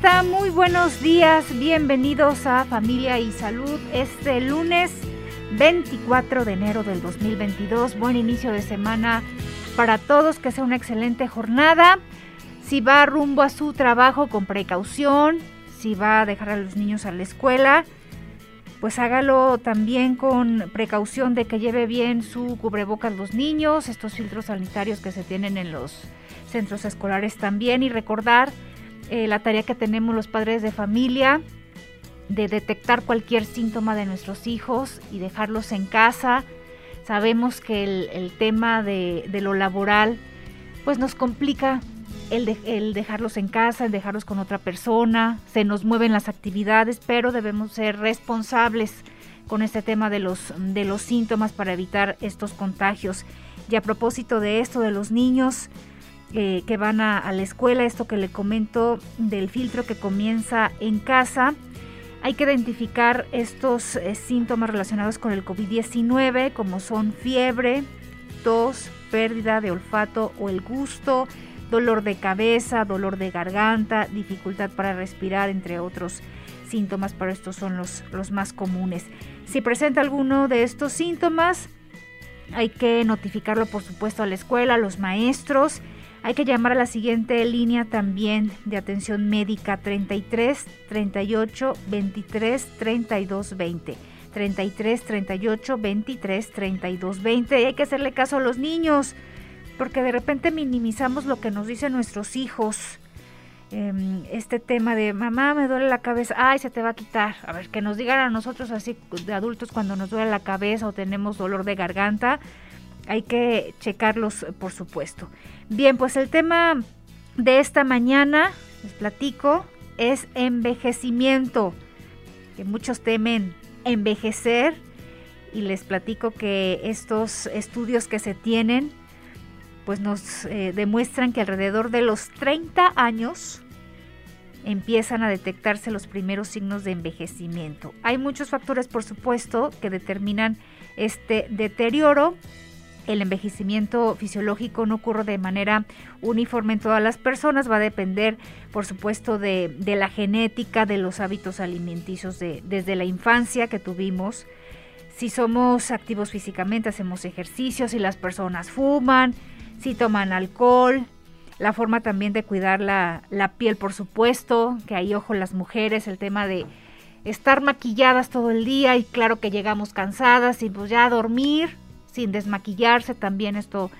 Muy buenos días, bienvenidos a Familia y Salud este lunes 24 de enero del 2022. Buen inicio de semana para todos, que sea una excelente jornada. Si va rumbo a su trabajo con precaución, si va a dejar a los niños a la escuela, pues hágalo también con precaución de que lleve bien su cubrebocas los niños, estos filtros sanitarios que se tienen en los centros escolares también y recordar eh, la tarea que tenemos los padres de familia de detectar cualquier síntoma de nuestros hijos y dejarlos en casa. Sabemos que el, tema de, lo laboral pues nos complica el, el, dejarlos en casa, el dejarlos con otra persona, se nos mueven las actividades, pero debemos ser responsables con este tema de los, de los síntomas para evitar estos contagios. Y a propósito de esto de los niños, eh, que van a, la escuela, esto que le comento del filtro que comienza en casa. Hay que identificar estos eh, síntomas relacionados con el COVID-19, como son fiebre, tos, pérdida de olfato o el gusto, dolor de cabeza, dolor de garganta, dificultad para respirar, entre otros síntomas, pero estos son los, los más comunes. Si presenta alguno de estos síntomas, hay que notificarlo por supuesto a la escuela, a los maestros, hay que llamar a la siguiente línea también de atención médica 33 38 23 32 20. 33 38 23 32 20. Y hay que hacerle caso a los niños porque de repente minimizamos lo que nos dicen nuestros hijos. Em, este tema de mamá me duele la cabeza, ay se te va a quitar. A ver, que nos digan a nosotros así de adultos cuando nos duele la cabeza o tenemos dolor de garganta hay que checarlos, por supuesto. Bien, pues el tema de esta mañana, les platico, es envejecimiento, que muchos temen envejecer y les platico que estos estudios que se tienen pues nos eh, demuestran que alrededor de los 30 años empiezan a detectarse los primeros signos de envejecimiento. Hay muchos factores, por supuesto, que determinan este deterioro el envejecimiento fisiológico no ocurre de manera uniforme en todas las personas, va a depender, por supuesto, de, la genética, de los hábitos alimenticios de, desde la infancia que tuvimos. Si somos activos físicamente, hacemos ejercicios, si las personas fuman, si toman alcohol, la forma también de cuidar la, piel, por supuesto, que hay ojo las mujeres, el tema de estar maquilladas todo el día y claro que llegamos cansadas y pues ya a dormir, sin desmaquillarse, también esto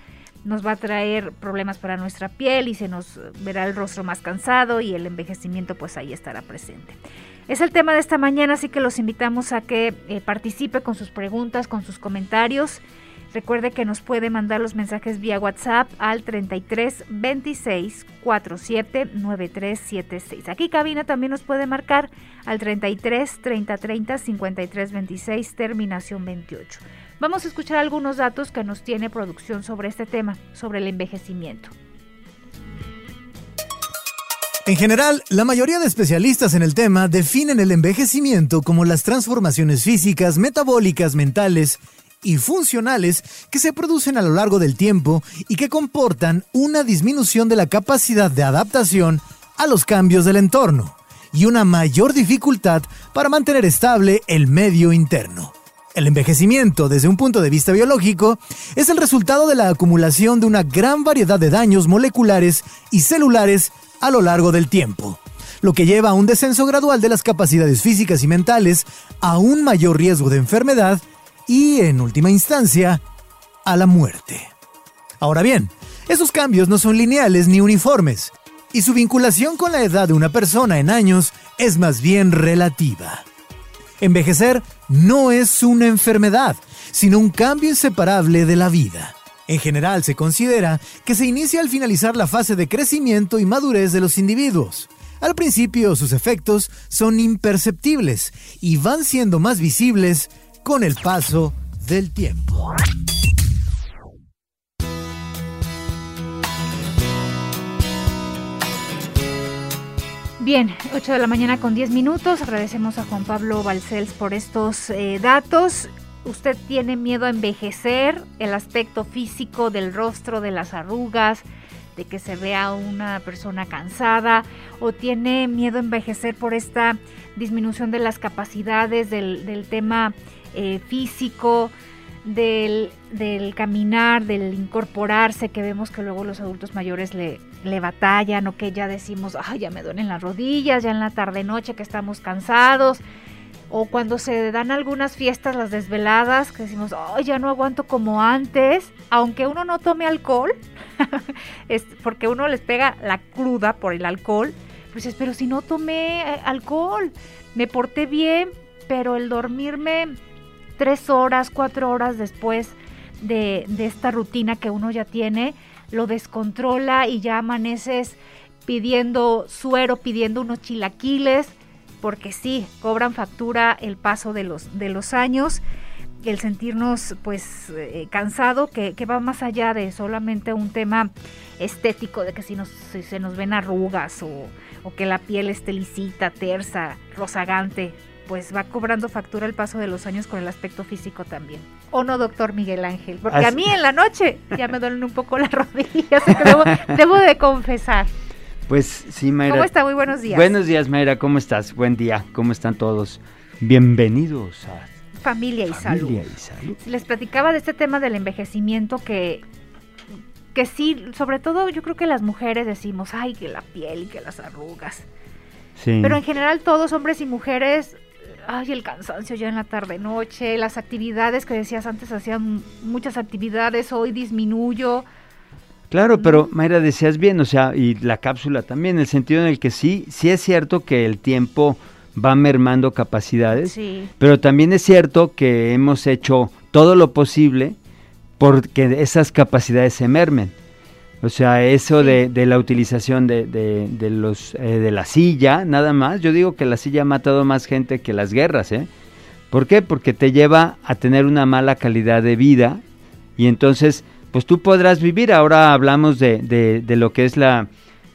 nos va a traer problemas para nuestra piel y se nos verá el rostro más cansado y el envejecimiento pues ahí estará presente. Es el tema de esta mañana, así que los invitamos a que eh, participe con sus preguntas, con sus comentarios. Recuerde que nos puede mandar los mensajes vía WhatsApp al 33 26 47 93 76. Aquí cabina también nos puede marcar al 33 30 30 53 26 terminación 28. Vamos a escuchar algunos datos que nos tiene producción sobre este tema, sobre el envejecimiento. En general, la mayoría de especialistas en el tema definen el envejecimiento como las transformaciones físicas, metabólicas, mentales y funcionales que se producen a lo largo del tiempo y que comportan una disminución de la capacidad de adaptación a los cambios del entorno y una mayor dificultad para mantener estable el medio interno. El envejecimiento, desde un punto de vista biológico, es el resultado de la acumulación de una gran variedad de daños moleculares y celulares a lo largo del tiempo, lo que lleva a un descenso gradual de las capacidades físicas y mentales, a un mayor riesgo de enfermedad y, en última instancia, a la muerte. Ahora bien, esos cambios no son lineales ni uniformes, y su vinculación con la edad de una persona en años es más bien relativa. Envejecer no es una enfermedad, sino un cambio inseparable de la vida. En general se considera que se inicia al finalizar la fase de crecimiento y madurez de los individuos. Al principio sus efectos son imperceptibles y van siendo más visibles con el paso del tiempo. Bien, 8 de la mañana con 10 minutos. Agradecemos a Juan Pablo Balcells por estos eh, datos. ¿Usted tiene miedo a envejecer? El aspecto físico del rostro, de las arrugas, de que se vea una persona cansada o tiene miedo a envejecer por esta disminución de las capacidades del, tema eh, físico, del, caminar, del incorporarse, que vemos que luego los adultos mayores le, le batallan o que ya decimos, ay, ya me duelen las rodillas, ya en la tarde-noche que estamos cansados. O cuando se dan algunas fiestas, las desveladas, que decimos, ay, ya no aguanto como antes, aunque uno no tome alcohol, es porque uno les pega la cruda por el alcohol, pues pero si no tomé eh, alcohol, me porté bien, pero el dormirme tres horas, cuatro horas después de, de esta rutina que uno ya tiene, lo descontrola y ya amaneces pidiendo suero, pidiendo unos chilaquiles, porque sí, cobran factura el paso de los, de los años, el sentirnos pues eh, cansado, que, va más allá de solamente un tema estético, de que si, nos, se nos ven arrugas o, o que la piel esté lisita, tersa, rozagante, pues va cobrando factura el paso de los años con el aspecto físico también. ¿O no, doctor Miguel Ángel? Porque a mí en la noche ya me duelen un poco las rodillas, debo, de confesar. Pues sí, Mayra. ¿Cómo está? Muy buenos días. Buenos días, Mayra. ¿Cómo estás? Buen día. ¿Cómo están todos? Bienvenidos a Familia y, Familia y salud. Les platicaba de este tema del envejecimiento que que sí, sobre todo yo creo que las mujeres decimos, ay, que la piel y que las arrugas. Sí. Pero en general todos, hombres y mujeres, ay, el cansancio ya en la tarde noche, las actividades que decías antes hacían muchas actividades, hoy disminuyo. Claro, pero Mayra decías bien, o sea, y la cápsula también, en el sentido en el que sí, sí es cierto que el tiempo va mermando capacidades, sí. pero también es cierto que hemos hecho todo lo posible porque esas capacidades se mermen. O sea, eso de, la utilización de, de, los, eh, de la silla, nada más. Yo digo que la silla ha matado más gente que las guerras, ¿eh? ¿Por qué? Porque te lleva a tener una mala calidad de vida y entonces, pues tú podrás vivir. Ahora hablamos de, lo que es la,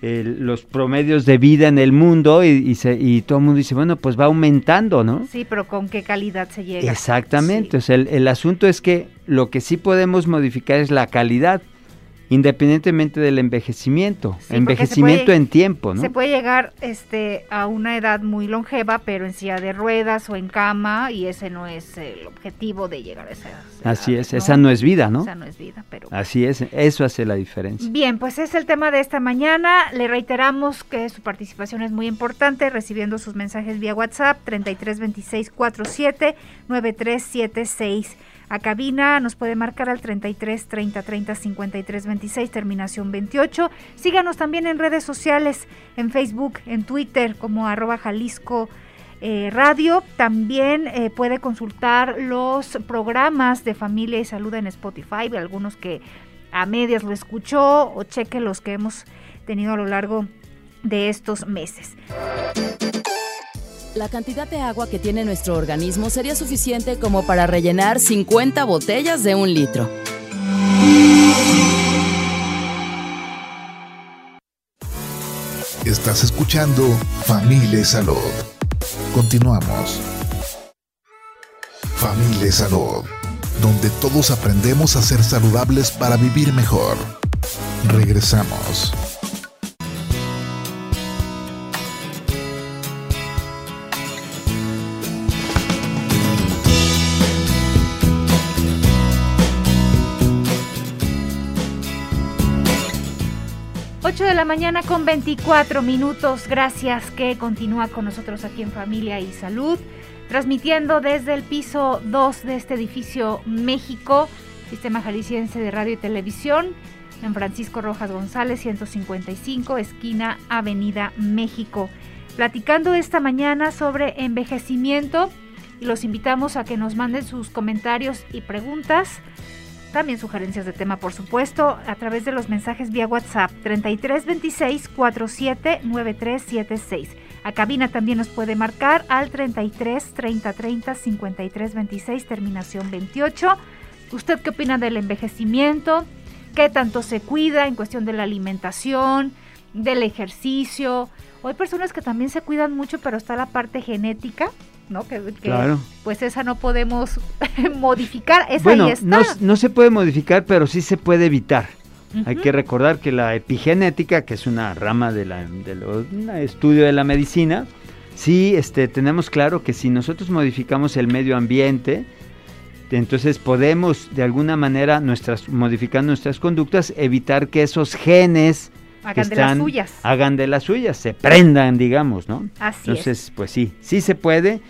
los promedios de vida en el mundo y, se, y, todo el mundo dice, bueno, pues va aumentando, ¿no? Sí, pero ¿con qué calidad se llega? Exactamente, o sea, el, el asunto es que lo que sí podemos modificar es la calidad independientemente del envejecimiento, envejecimiento en tiempo, ¿no? Se puede llegar este a una edad muy longeva, pero en silla de ruedas o en cama y ese no es el objetivo de llegar a esa edad. Así es, esa no es vida, ¿no? Esa no es vida, pero Así es, eso hace la diferencia. Bien, pues es el tema de esta mañana. Le reiteramos que su participación es muy importante, recibiendo sus mensajes vía WhatsApp 332647 9376 a cabina. Nos puede marcar al 33 30 30 53 26, terminación 28. Síganos también en redes sociales, en Facebook, en Twitter, como arroba Jalisco. Eh, radio. También eh, puede consultar los programas de familia y salud en Spotify, algunos que a medias lo escuchó o cheque los que hemos tenido a lo largo de estos meses la cantidad de agua que tiene nuestro organismo sería suficiente como para rellenar 50 botellas de un litro. Estás escuchando Familia Salud. Continuamos. Familia Salud, donde todos aprendemos a ser saludables para vivir mejor. Regresamos. 8 de la mañana con 24 minutos. Gracias que continúa con nosotros aquí en Familia y Salud, transmitiendo desde el piso 2 de este edificio México, Sistema Jalisciense de Radio y Televisión, en Francisco Rojas González, 155, esquina Avenida México. Platicando esta mañana sobre envejecimiento, los invitamos a que nos manden sus comentarios y preguntas También sugerencias de tema, por supuesto, a través de los mensajes vía WhatsApp 3326 479376. A cabina también nos puede marcar al 33 30 30 53 26, terminación 28. ¿Usted qué opina del envejecimiento? ¿Qué tanto se cuida en cuestión de la alimentación, del ejercicio? Hay personas que también se cuidan mucho, pero está la parte genética ¿no? Que, claro. pues esa no podemos modificar, esa bueno, ahí está. No, se puede modificar, pero sí se puede evitar. Hay que recordar que la epigenética, que es una rama de la, del estudio de la medicina, sí este, tenemos claro que si nosotros modificamos el medio ambiente, entonces podemos de alguna manera, nuestras, modificando nuestras conductas, evitar que esos genes hagan de las suyas. Hagan de las suyas, se prendan, digamos, ¿no? Así Entonces, pues sí, sí se puede,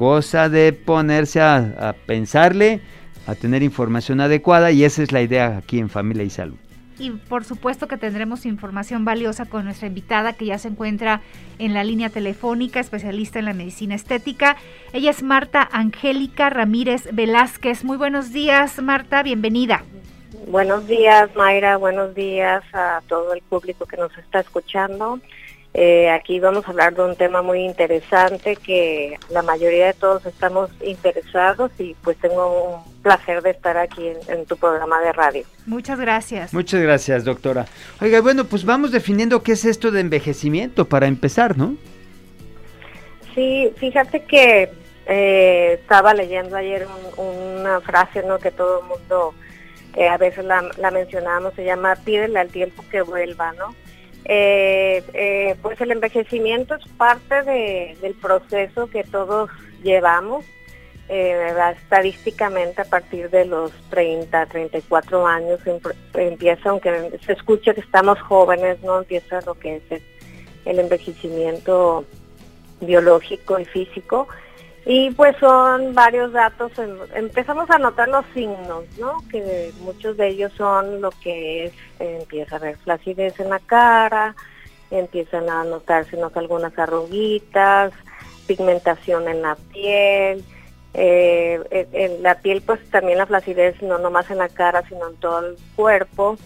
cosa de ponerse a, pensarle, a tener información adecuada y esa es la idea aquí en Familia y Salud. Y por supuesto que tendremos información valiosa con nuestra invitada que ya se encuentra en la línea telefónica, especialista en la medicina estética. Ella es Marta Angélica Ramírez Velázquez. Muy buenos días, Marta, bienvenida. Buenos días, Mayra. Buenos días a todo el público que nos está escuchando. Eh, aquí vamos a hablar de un tema muy interesante que la mayoría de todos estamos interesados y pues tengo un placer de estar aquí en, tu programa de radio. Muchas gracias. Muchas gracias, doctora. Oiga, bueno, pues vamos definiendo qué es esto de envejecimiento para empezar, ¿no? Sí, fíjate que eh, estaba leyendo ayer una frase, ¿no? Que todo el mundo que a veces la, la mencionamos, se llama pídele al tiempo que vuelva, ¿no? Eh, eh, pues el envejecimiento es parte del proceso que todos llevamos, eh, estadísticamente a partir de los 30, 34 años empieza, aunque se escuche que estamos jóvenes, no empieza lo que es el envejecimiento biológico y físico. Y pues son varios datos, empezamos a notar los signos, ¿no? Que muchos de ellos son lo que es, empieza a haber flacidez en la cara, empiezan a notarse algunas arruguitas, pigmentación en la piel, eh, en, la piel pues también la flacidez no nomás en la cara sino en todo el cuerpo,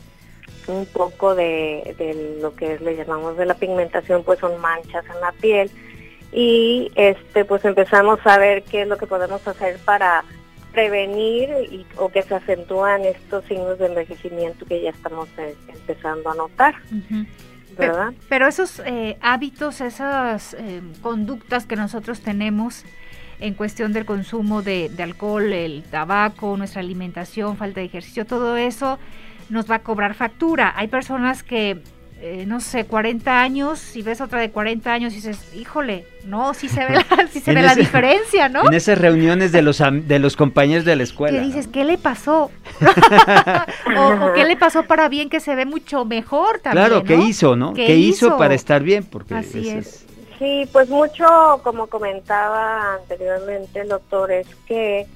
un poco de, de lo que le llamamos de la pigmentación pues son manchas en la piel y este pues empezamos a ver qué es lo que podemos hacer para prevenir y, o que se acentúan estos signos de envejecimiento que ya estamos eh, empezando a notar. ¿verdad? Pero, esos eh, hábitos, esas eh, conductas que nosotros tenemos en cuestión del consumo de, de alcohol, el tabaco, nuestra alimentación, falta de ejercicio, todo eso nos va a cobrar factura. Hay personas que eh, no sé, 40 años, si ves otra de 40 años y dices, híjole, no, sí se ve la, sí se ve la diferencia, ¿no? En esas reuniones de los, de los compañeros de la escuela. Que dices, ¿qué le pasó? o, qué le pasó para bien que se ve mucho mejor también, Claro, ¿qué hizo, no? ¿Qué, hizo? para estar bien? Porque Así es. Sí, pues mucho, como comentaba anteriormente el doctor, es que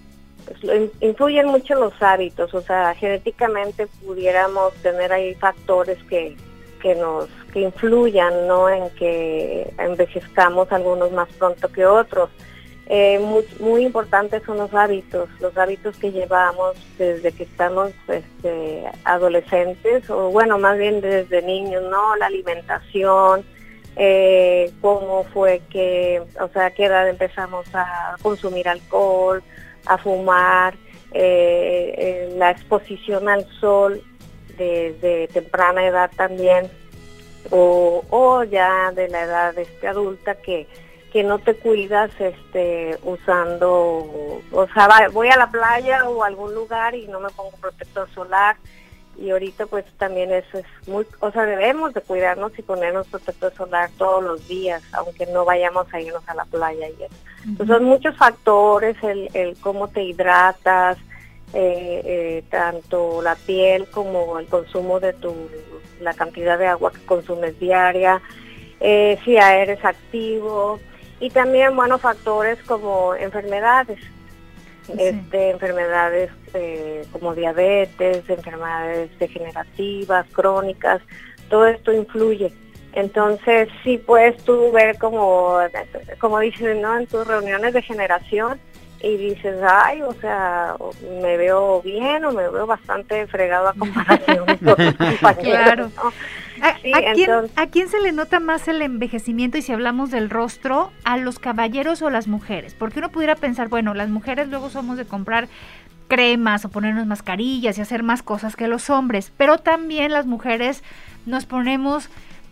pues, influyen mucho los hábitos, o sea, genéticamente pudiéramos tener ahí factores que que nos que influyan no en que envejezcamos algunos más pronto que otros. Eh, muy, muy, importantes son los hábitos los hábitos que llevamos desde que estamos este, adolescentes o bueno más bien desde niños no la alimentación eh, cómo fue que o sea a qué edad empezamos a consumir alcohol a fumar eh, la exposición al sol de temprana edad también o, o ya de la edad este, adulta que, que no te cuidas este usando o sea voy a la playa o a algún lugar y no me pongo protector solar y ahorita pues también eso es muy o sea debemos de cuidarnos y ponernos protector solar todos los días aunque no vayamos a irnos a la playa y eso. Entonces son muchos factores el, el cómo te hidratas eh, eh, tanto la piel como el consumo de tu, la cantidad de agua que consumes diaria, eh, si eres activo y también buenos factores como enfermedades, este, enfermedades eh, como diabetes, enfermedades degenerativas, crónicas, todo esto influye. Entonces sí puedes tú ver como, como dicen, ¿no? En tus reuniones de generación, y dices, ay, o sea, me veo bien o me veo bastante fregado a comparación con compañeros. ¿A, quién, ¿A, quién, se le nota más el envejecimiento y si hablamos del rostro, a los caballeros o las mujeres? Porque uno pudiera pensar, bueno, las mujeres luego somos de comprar cremas o ponernos mascarillas y hacer más cosas que los hombres, pero también las mujeres nos ponemos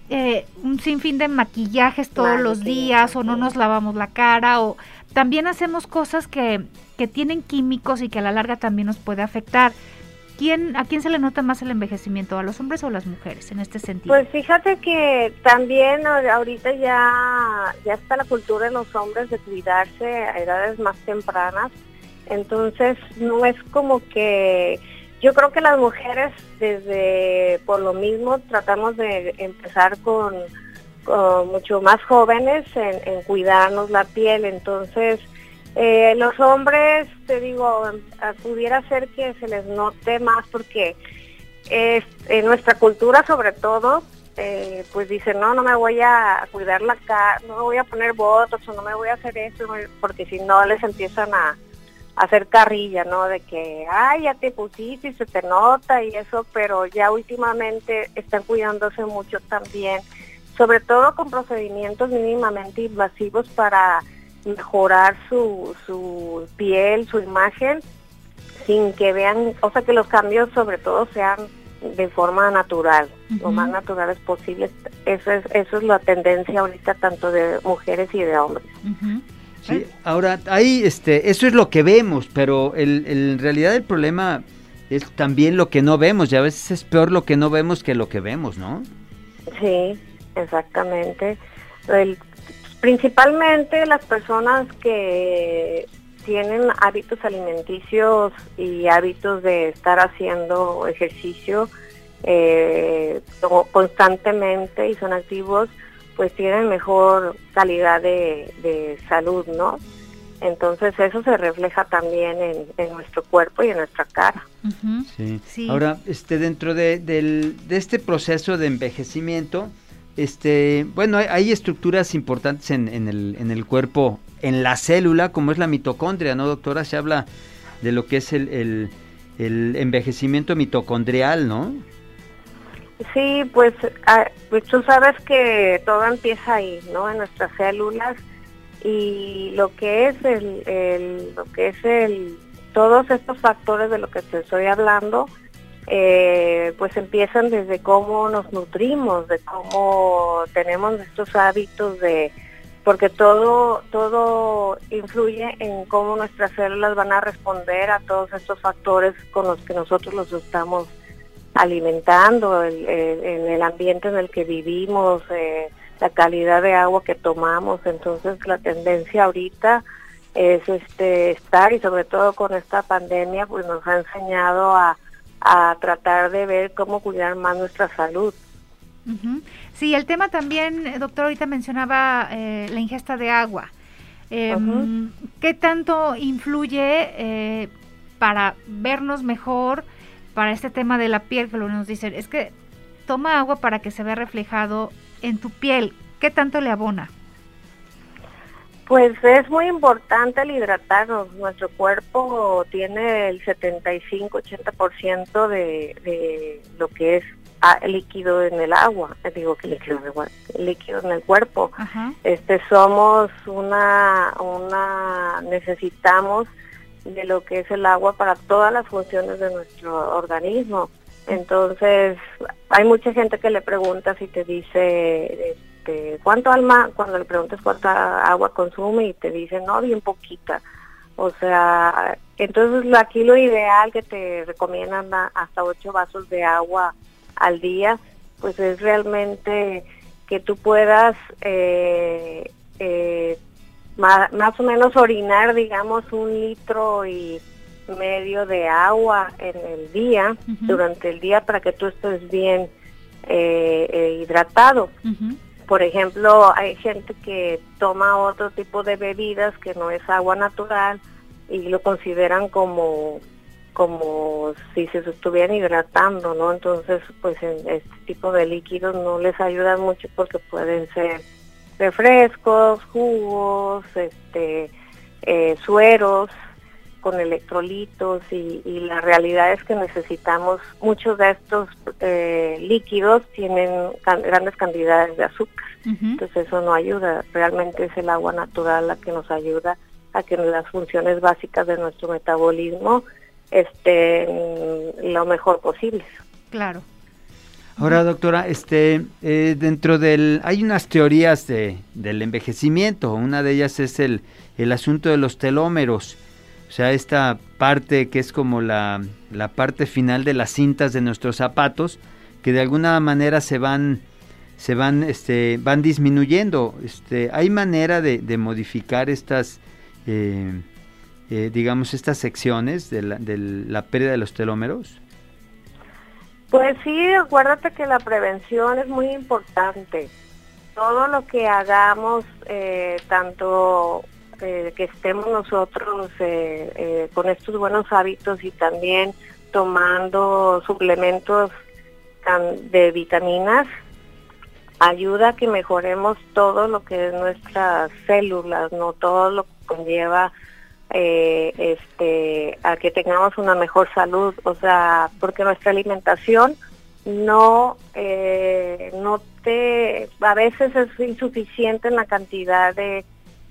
eh, un sinfín de maquillajes todos los días o no nos lavamos la cara o también hacemos cosas que, que tienen químicos y que a la larga también nos puede afectar. ¿Quién, ¿A quién se le nota más el envejecimiento? ¿A los hombres o a las mujeres en este sentido? Pues fíjate que también ahorita ya, ya está la cultura de los hombres de cuidarse a edades más tempranas. Entonces no es como que yo creo que las mujeres desde por lo mismo tratamos de empezar con, mucho más jóvenes en, cuidarnos la piel. Entonces eh, los hombres, te digo, pudiera ser que se les note más porque en nuestra cultura sobre todo, eh, pues dicen, no, no me voy a cuidar la cara, no me voy a poner botox o no me voy a hacer esto, porque si no les empiezan a, hacer carrilla, ¿no? De que, ay, ya te pusiste y se te nota y eso, pero ya últimamente están cuidándose mucho también, sobre todo con procedimientos mínimamente invasivos para mejorar su, su piel, su imagen, sin que vean, o sea, que los cambios sobre todo sean de forma natural, lo más naturales posibles. Eso es, eso es la tendencia ahorita tanto de mujeres y de hombres. Sí, ahora, ahí, este, eso es lo que vemos, pero el, en realidad el problema es también lo que no vemos, y a veces es peor lo que no vemos que lo que vemos, ¿no? Sí, exactamente. principalmente las personas que tienen hábitos alimenticios y hábitos de estar haciendo ejercicio eh, constantemente y son activos, pues tienen mejor calidad de, salud, ¿no? Entonces eso se refleja también en, nuestro cuerpo y en nuestra cara. sí. Ahora, este, dentro de, de, este proceso de envejecimiento, este, bueno, hay, estructuras importantes en, en, el, en el cuerpo, en la célula, como es la mitocondria, ¿no, doctora? Se habla de lo que es el, el, el envejecimiento mitocondrial, ¿no? Sí, pues, pues tú sabes que todo empieza ahí, ¿no? En nuestras células y lo que es el, lo que es el, todos estos factores de lo que te estoy hablando, eh, pues empiezan desde cómo nos nutrimos, de cómo tenemos estos hábitos de, porque todo, todo influye en cómo nuestras células van a responder a todos estos factores con los que nosotros los estamos alimentando, en el ambiente en el que vivimos, eh, la calidad de agua que tomamos. Entonces la tendencia ahorita es este estar y sobre todo con esta pandemia pues nos ha enseñado a, tratar de ver cómo cuidar más nuestra salud. Sí, el tema también, doctor, ahorita mencionaba eh, la ingesta de agua. Em, ¿Qué tanto influye eh, para vernos mejor? para este tema de la piel, que lo nos dicen, es que toma agua para que se vea reflejado en tu piel. ¿Qué tanto le abona? Pues es muy importante el hidratarnos. Nuestro cuerpo tiene el 75-80% de, de lo que es ah, líquido en el agua. Digo que líquido, líquido en el cuerpo. Este somos una una necesitamos de lo que es el agua para todas las funciones de nuestro organismo. Entonces, hay mucha gente que le pregunta si te dice este, cuánto alma, cuando le preguntas cuánta agua consume y te dice, no, bien poquita. O sea, entonces aquí lo ideal que te recomiendan hasta ocho vasos de agua al día, pues es realmente que tú puedas eh, eh, más, o menos orinar, digamos, un litro y medio de agua en el día, durante el día, para que tú estés bien eh, eh, hidratado. Por ejemplo, hay gente que toma otro tipo de bebidas que no es agua natural y lo consideran como como si se estuvieran hidratando, ¿no? Entonces, pues este tipo de líquidos no les ayuda mucho porque pueden ser refrescos, jugos, este, eh, sueros con electrolitos y, la realidad es que necesitamos muchos de estos eh, líquidos tienen grandes cantidades de azúcar. Entonces eso no ayuda. Realmente es el agua natural la que nos ayuda a que las funciones básicas de nuestro metabolismo estén lo mejor posible claro. Ahora, doctora, este, eh, dentro del, hay unas teorías de, del envejecimiento. Una de ellas es el, el asunto de los telómeros. O sea, esta parte que es como la, la parte final de las cintas de nuestros zapatos, que de alguna manera se van, se van, este, van disminuyendo. Este, hay manera de, modificar estas, eh, eh, digamos, estas secciones de la, de la pérdida de los telómeros. Pues sí, acuérdate que la prevención es muy importante. Todo lo que hagamos, eh, tanto eh, que estemos nosotros eh, con estos buenos hábitos y también tomando suplementos de vitaminas, ayuda a que mejoremos todo lo que es nuestras células, no todo lo que conlleva eh, este, a que tengamos una mejor salud, o sea, porque nuestra alimentación no, eh, no te, a veces es insuficiente en la cantidad de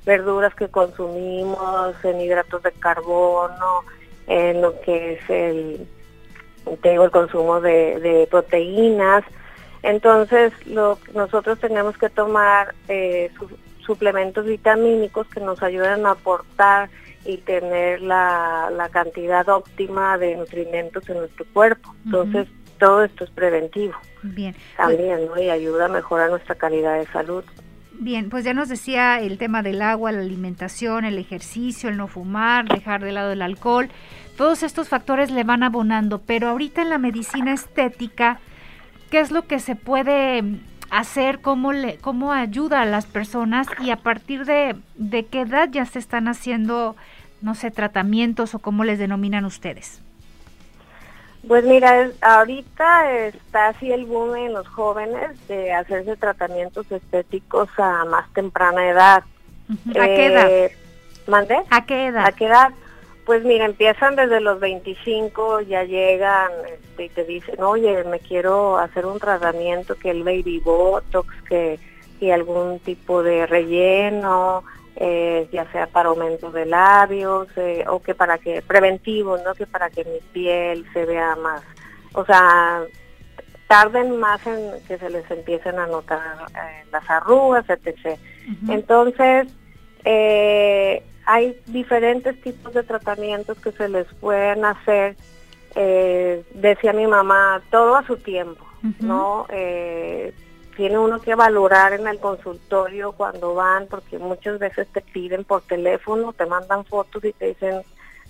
verduras que consumimos, en hidratos de carbono, en lo que es el, tengo el consumo de, proteínas. Entonces, lo, nosotros tenemos que tomar eh, suplementos vitamínicos que nos ayuden a aportar y tener la, la cantidad óptima de nutrimentos en nuestro cuerpo. Entonces, todo esto es preventivo. Bien. También, ¿no? Y ayuda a mejorar nuestra calidad de salud. Bien, pues ya nos decía el tema del agua, la alimentación, el ejercicio, el no fumar, dejar de lado el alcohol. Todos estos factores le van abonando, pero ahorita en la medicina estética, ¿qué es lo que se puede hacer, cómo, le, cómo ayuda a las personas y a partir de, de qué edad ya se están haciendo, no sé, tratamientos o cómo les denominan ustedes. Pues mira, ahorita está así el boom en los jóvenes de hacerse tratamientos estéticos a más temprana edad. ¿A qué edad? Eh, ¿Mande? ¿A qué edad? ¿A qué edad? Pues mira, empiezan desde los 25, ya llegan este, y te dicen, oye, me quiero hacer un tratamiento, que el baby botox, que y algún tipo de relleno, eh, ya sea para aumento de labios eh, o que para que preventivo, no que para que mi piel se vea más, o sea, tarden más en que se les empiecen a notar eh, las arrugas, etc. Entonces, hay diferentes tipos de tratamientos que se les pueden hacer, decía mi mamá, todo a su tiempo, ¿no? Tiene uno que valorar en el consultorio cuando van, porque muchas veces te piden por teléfono, te mandan fotos y te dicen,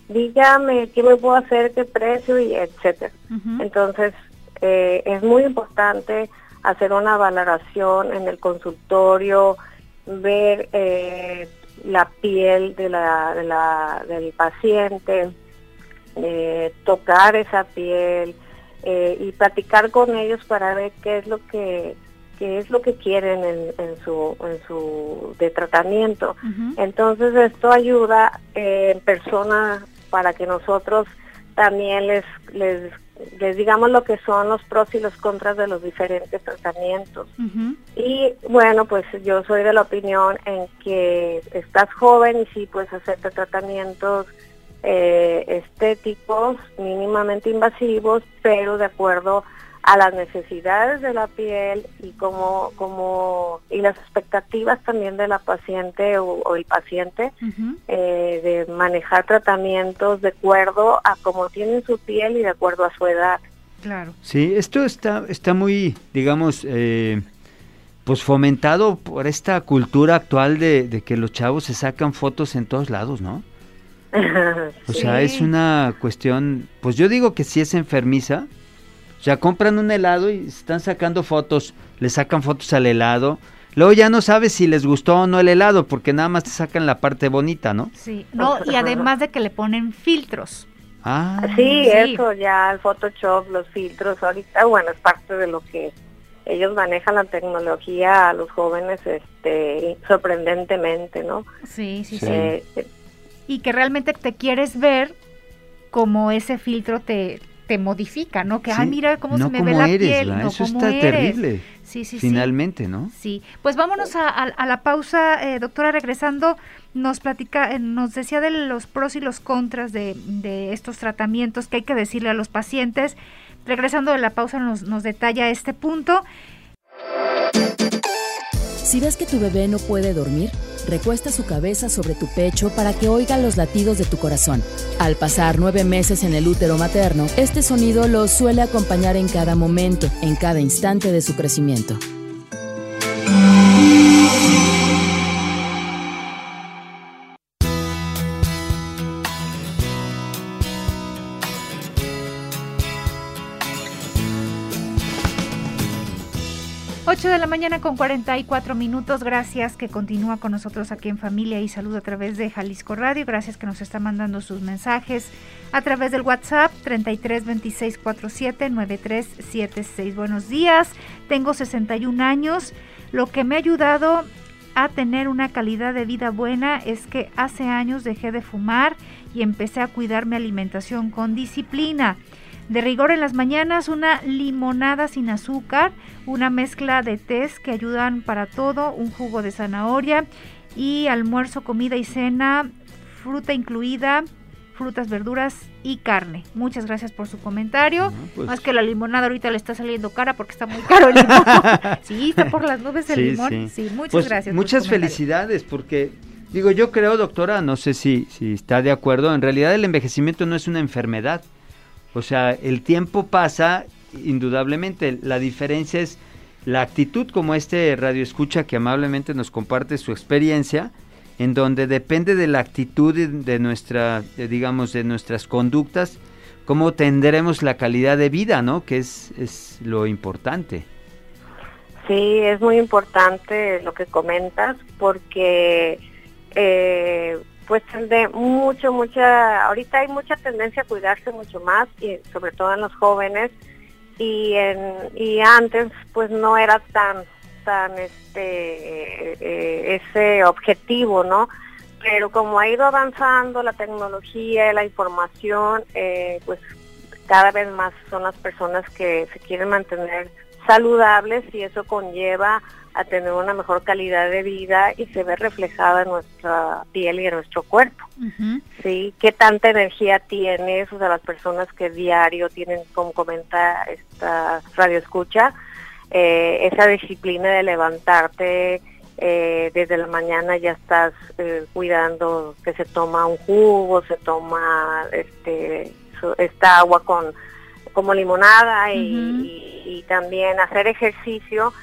dígame qué me puedo hacer, qué precio y etcétera. Entonces, eh, es muy importante hacer una valoración en el consultorio, ver eh, la piel de la, del paciente, eh, tocar esa piel eh, y platicar con ellos para ver qué es lo que qué es lo que quieren en, su en su de tratamiento. Entonces esto ayuda en persona para que nosotros también les les les digamos lo que son los pros y los contras de los diferentes tratamientos. Y bueno, pues yo soy de la opinión en que estás joven y sí puedes hacerte tratamientos eh, estéticos mínimamente invasivos, pero de acuerdo a las necesidades de la piel y como como y las expectativas también de la paciente o, el paciente eh, de manejar tratamientos de acuerdo a cómo tiene su piel y de acuerdo a su edad. Claro. Sí, esto está está muy, digamos, eh, pues fomentado por esta cultura actual de, de, que los chavos se sacan fotos en todos lados, ¿no? o sea, es una cuestión, pues yo digo que sí es enfermiza, sea, compran un helado y están sacando fotos, le sacan fotos al helado. Luego ya no sabes si les gustó o no el helado, porque nada más te sacan la parte bonita, ¿no? Sí, no, y además de que le ponen filtros. Ah, sí, eso ya, el Photoshop, los filtros, ahorita, bueno, es parte de lo que ellos manejan la tecnología a los jóvenes este sorprendentemente, ¿no? Sí, sí, sí. Eh, y que realmente te quieres ver como ese filtro te, te modifica, ¿no? Que, ay, mira cómo se me ve la piel. No Eso está terrible. Sí, sí, Finalmente, ¿no? Sí. Pues vámonos a, la pausa, eh, doctora, regresando, nos platica, eh, nos decía de los pros y los contras de, de, estos tratamientos que hay que decirle a los pacientes. Regresando de la pausa nos, nos detalla este punto. Si ves que tu bebé no puede dormir, recuesta su cabeza sobre tu pecho para que oiga los latidos de tu corazón. Al pasar nueve meses en el útero materno, este sonido lo suele acompañar en cada momento, en cada instante de su crecimiento. De la mañana con 44 minutos. Gracias que continúa con nosotros aquí en Familia y Salud a través de Jalisco Radio. Gracias que nos está mandando sus mensajes a través del WhatsApp 33 26 47 93 76. Buenos días. Tengo 61 años. Lo que me ha ayudado a tener una calidad de vida buena es que hace años dejé de fumar y empecé a cuidar mi alimentación con disciplina. De rigor en las mañanas, una limonada sin azúcar, una mezcla de tés que ayudan para todo, un jugo de zanahoria y almuerzo, comida y cena, fruta incluida, frutas, verduras y carne. Muchas gracias por su comentario. Pues Más que la limonada ahorita le está saliendo cara porque está muy caro el limón. sí, está por las nubes el limón. Sí, muchas pues gracias. Muchas felicidades porque digo, yo creo, doctora, no sé si si está de acuerdo, en realidad el envejecimiento no es una enfermedad. O sea, el tiempo pasa, indudablemente. La diferencia es la actitud como este radio escucha que amablemente nos comparte su experiencia, en donde depende de la actitud de nuestra, digamos, de nuestras conductas, cómo tendremos la calidad de vida, ¿no? Que es, es lo importante. Sí, es muy importante lo que comentas porque eh, pues de mucho, mucha, ahorita hay mucha tendencia a cuidarse mucho más y sobre todo en los jóvenes y en, y antes pues no era tan tan este eh, ese objetivo, ¿no? Pero como ha ido avanzando la tecnología, la información, eh, pues cada vez más son las personas que se quieren mantener saludables y eso conlleva a tener una mejor calidad de vida y se ve reflejada en nuestra piel y en nuestro cuerpo. ¿Sí? ¿Qué tanta energía tienes? O sea, las personas que diario tienen, como comenta esta radio escucha, eh, esa disciplina de levantarte eh, desde la mañana ya estás eh, cuidando que se toma un jugo, se toma este esta agua con como limonada y, y también hacer ejercicio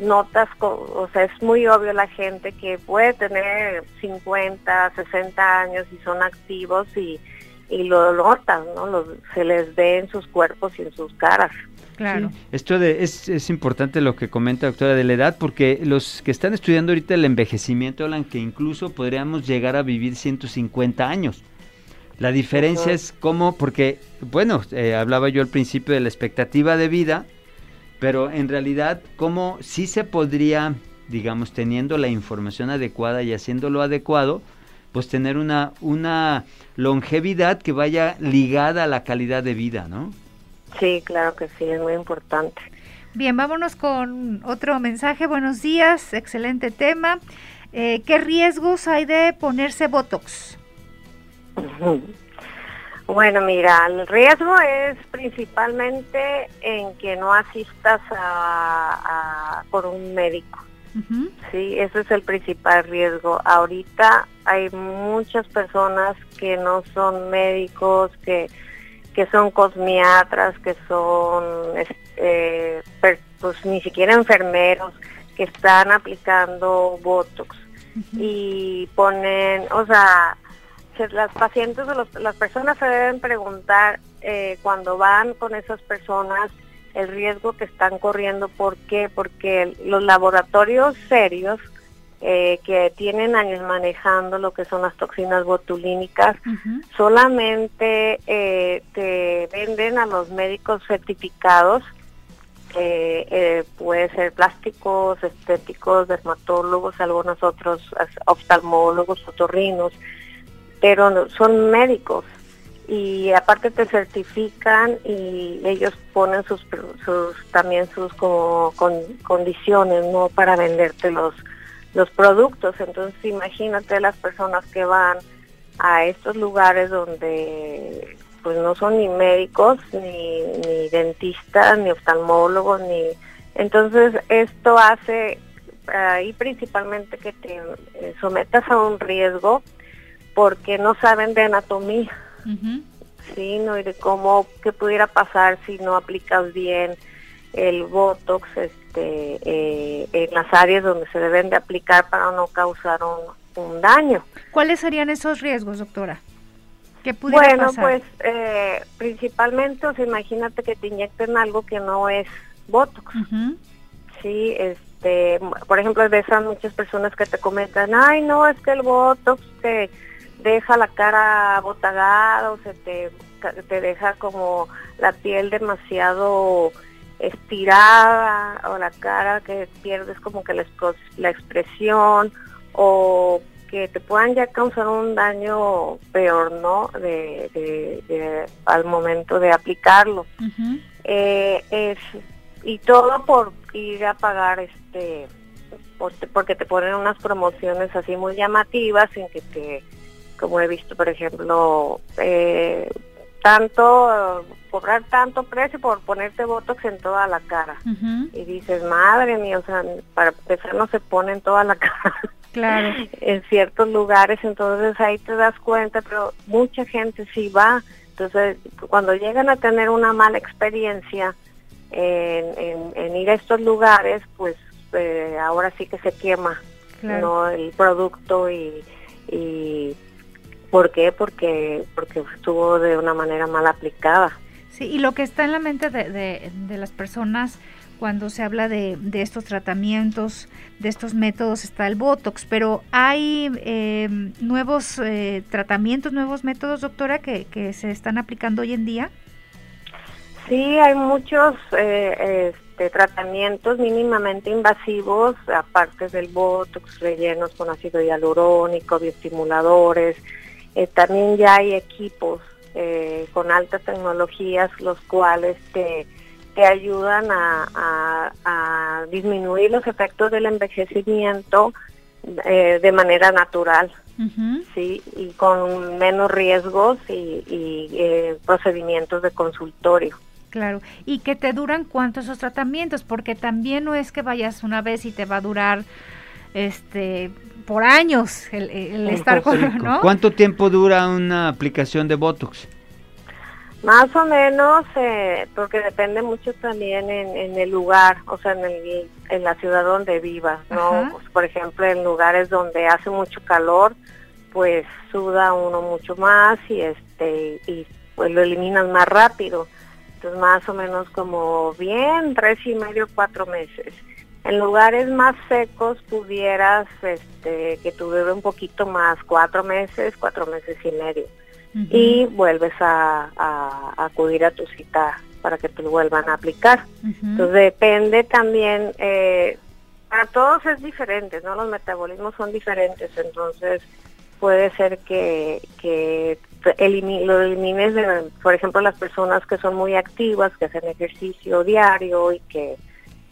notas, o sea, es muy obvio la gente que puede tener 50, 60 años y son activos y, y lo notan, ¿no? se les ve en sus cuerpos y en sus caras. Claro. Esto de, es, es importante lo que comenta doctora de la edad, porque los que están estudiando ahorita el envejecimiento hablan que incluso podríamos llegar a vivir 150 años. La diferencia es cómo, porque, bueno, eh, hablaba yo al principio de la expectativa de vida, pero en realidad, ¿cómo sí se podría, digamos, teniendo la información adecuada y haciéndolo adecuado, pues tener una, una longevidad que vaya ligada a la calidad de vida, ¿no? Sí, claro que sí, es muy importante. Bien, vámonos con otro mensaje. Buenos días, excelente tema. Eh, ¿Qué riesgos hay de ponerse Botox? Bueno, mira, el riesgo es principalmente en que no asistas a, por un médico. Sí, ese es el principal riesgo. Ahorita hay muchas personas que no son médicos, que, que son cosmiatras, que son este, pues ni siquiera enfermeros, que están aplicando Botox y ponen, o sea, las pacientes o las personas se deben preguntar eh, cuando van con esas personas el riesgo que están corriendo. ¿Por qué? Porque los laboratorios serios eh, que tienen años manejando lo que son las toxinas botulínicas, solamente eh, te venden a los médicos certificados, puede ser plásticos, estéticos, dermatólogos, algunos otros oftalmólogos, otorrinos, pero son médicos y aparte te certifican y ellos ponen sus, sus también sus como condiciones no para venderte los los productos. Entonces imagínate las personas que van a estos lugares donde pues no son ni médicos ni, ni dentistas ni oftalmólogos ni entonces esto hace ahí principalmente que te sometas a un riesgo porque no saben de anatomía sí, ¿no? Y de cómo, qué pudiera pasar si no aplicas bien el Botox este, eh, en las áreas donde se deben de aplicar para no causar un, daño. ¿Cuáles serían esos riesgos, doctora? ¿Qué pudiera bueno, pues eh, principalmente, o sea, imagínate que te inyecten algo que no es Botox. Sí, este, por ejemplo, ves a muchas personas que te comentan, ay, no, es que el Botox te deja la cara botagada o se te, te deja como la piel demasiado estirada o la cara que pierdes como que la, la expresión o que te puedan ya causar un daño peor, ¿no? De, al momento de aplicarlo. Eh, es, y todo por ir a pagar este porque te ponen unas promociones así muy llamativas en que te como he visto, por ejemplo, eh, tanto, cobrar tanto precio por ponerte Botox en toda la cara. Y dices, madre mía, o sea, para empezar no se pone en toda la cara. Claro. en ciertos lugares, entonces ahí te das cuenta, pero mucha gente sí va. Entonces, cuando llegan a tener una mala experiencia en, ir a estos lugares, pues eh, ahora sí que se quema ¿no? el producto y, y ¿Por qué? Porque, porque estuvo de una manera mal aplicada. Sí, y lo que está en la mente de, de, las personas cuando se habla de, de, estos tratamientos, de estos métodos, está el Botox, pero hay em, nuevos eh, tratamientos, nuevos métodos, doctora, que, que, se están aplicando hoy en día. Sí, hay muchos eh, este, tratamientos mínimamente invasivos, aparte del Botox, rellenos con ácido hialurónico, bioestimuladores, eh, también ya hay equipos eh, con altas tecnologías los cuales te, te ayudan a, disminuir los efectos del envejecimiento eh, de manera natural, sí, y con menos riesgos y, y procedimientos de consultorio. Claro, y que te duran cuántos esos tratamientos, porque también no es que vayas una vez y te va a durar este por años el, estar con, ¿no? ¿Cuánto tiempo dura una aplicación de Botox? Más o menos, eh, porque depende mucho también en, el lugar, o sea, en, el, en la ciudad donde vivas, ¿no? Pues, por ejemplo, en lugares donde hace mucho calor, pues suda uno mucho más y este y pues lo eliminan más rápido. Entonces, más o menos como bien tres y medio, cuatro meses. En lugares más secos pudieras este, que tu bebé un poquito más, cuatro meses, cuatro meses y medio. Y vuelves a, acudir a tu cita para que te lo vuelvan a aplicar. Entonces depende también, eh, para todos es diferente, ¿no? Los metabolismos son diferentes, entonces puede ser que, que lo elimines, de, por ejemplo, las personas que son muy activas, que hacen ejercicio diario y que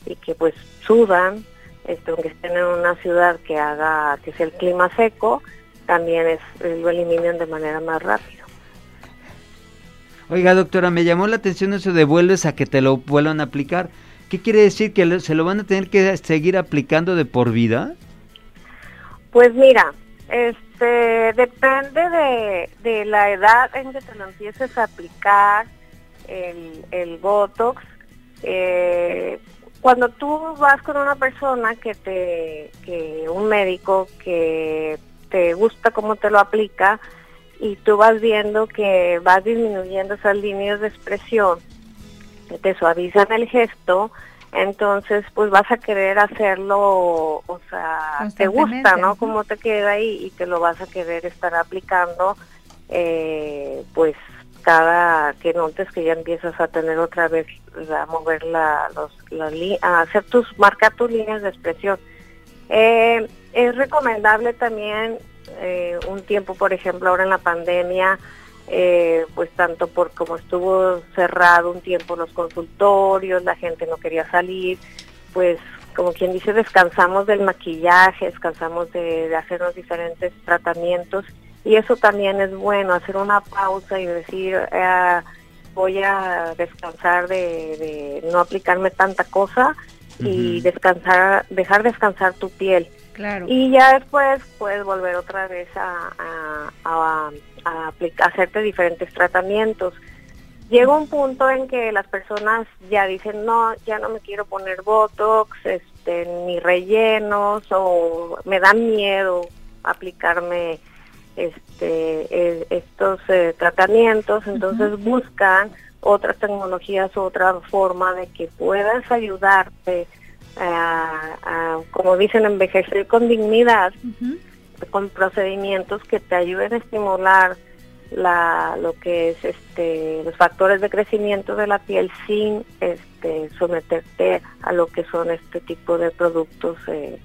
y que pues sudan, este, aunque estén en una ciudad que haga, que sea el clima seco, también es, lo eliminan de manera más rápida. Oiga, doctora, me llamó la atención eso de vuelves a que te lo vuelvan a aplicar. ¿Qué quiere decir? ¿Que se lo van a tener que seguir aplicando de por vida? Pues mira, este depende de, de la edad en que te lo empieces a aplicar el, el Botox. Eh, cuando tú vas con una persona que te, que un médico que te gusta cómo te lo aplica y tú vas viendo que vas disminuyendo esas líneas de expresión, que te suavizan el gesto, entonces pues vas a querer hacerlo, o sea, te gusta, ¿no? Cómo te queda ahí y te lo vas a querer estar aplicando, eh, pues cada que notes que ya empiezas a tener otra vez a mover la, los, a hacer tus marcar tus líneas de expresión. Eh, es recomendable también eh, un tiempo, por ejemplo, ahora en la pandemia, eh, pues tanto por como estuvo cerrado un tiempo los consultorios, la gente no quería salir, pues como quien dice, descansamos del maquillaje, descansamos de, hacernos diferentes tratamientos y eso también es bueno, hacer una pausa y decir, eh, voy a descansar de, no aplicarme tanta cosa y descansar, dejar descansar tu piel. Claro. Y ya después puedes volver otra vez a, a, a hacerte diferentes tratamientos llega un punto en que las personas ya dicen, no, ya no me quiero poner Botox, este, ni rellenos, o me da miedo aplicarme este, e, estos eh, tratamientos, entonces buscan otras tecnologías, otra forma de que puedas ayudarte a, como dicen, envejecer con dignidad, con procedimientos que te ayuden a estimular la, lo que es este, los factores de crecimiento de la piel sin este, someterte a lo que son este tipo de productos eh,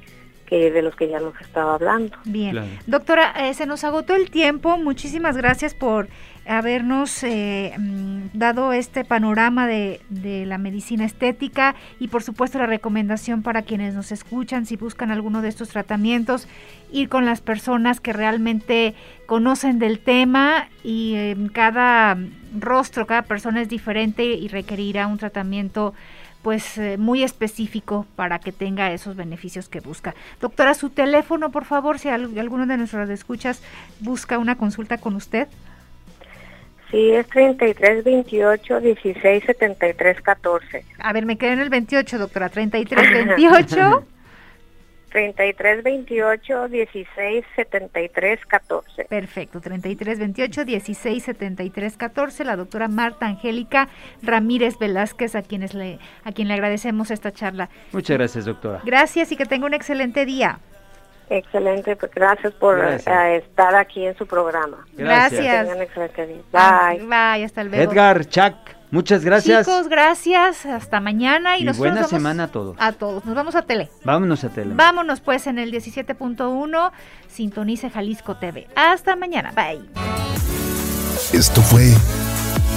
que de los que ya nos estaba hablando. Bien, doctora, eh, se nos agotó el tiempo. Muchísimas gracias por habernos eh, mm, dado este panorama de, de, la medicina estética y por supuesto la recomendación para quienes nos escuchan si buscan alguno de estos tratamientos, ir con las personas que realmente conocen del tema y en cada rostro, cada persona es diferente y requerirá un tratamiento pues eh, muy específico para que tenga esos beneficios que busca. Doctora, su teléfono, por favor, si alguno de nuestros escuchas busca una consulta con usted. Sí, es 33 28 16 73 14. A ver, me quedé en el 28, doctora. 33 28 33 28 16 73 14. Perfecto, 33 28 16 73 14. La doctora Marta Angélica Ramírez Velázquez, a quienes le, a quien le agradecemos esta charla. Muchas gracias, doctora. Gracias y que tenga un excelente día. Excelente, pues gracias por eh, estar aquí en su programa. Gracias. Bye. Bye, hasta luego. Edgar, Chuck, muchas gracias. Chicos, gracias. Hasta mañana. Y, buena semana a todos. A todos. Nos vamos a tele. Vámonos a tele. Vámonos pues en el 17.1. Sintonice Jalisco TV. Hasta mañana. Bye. Esto fue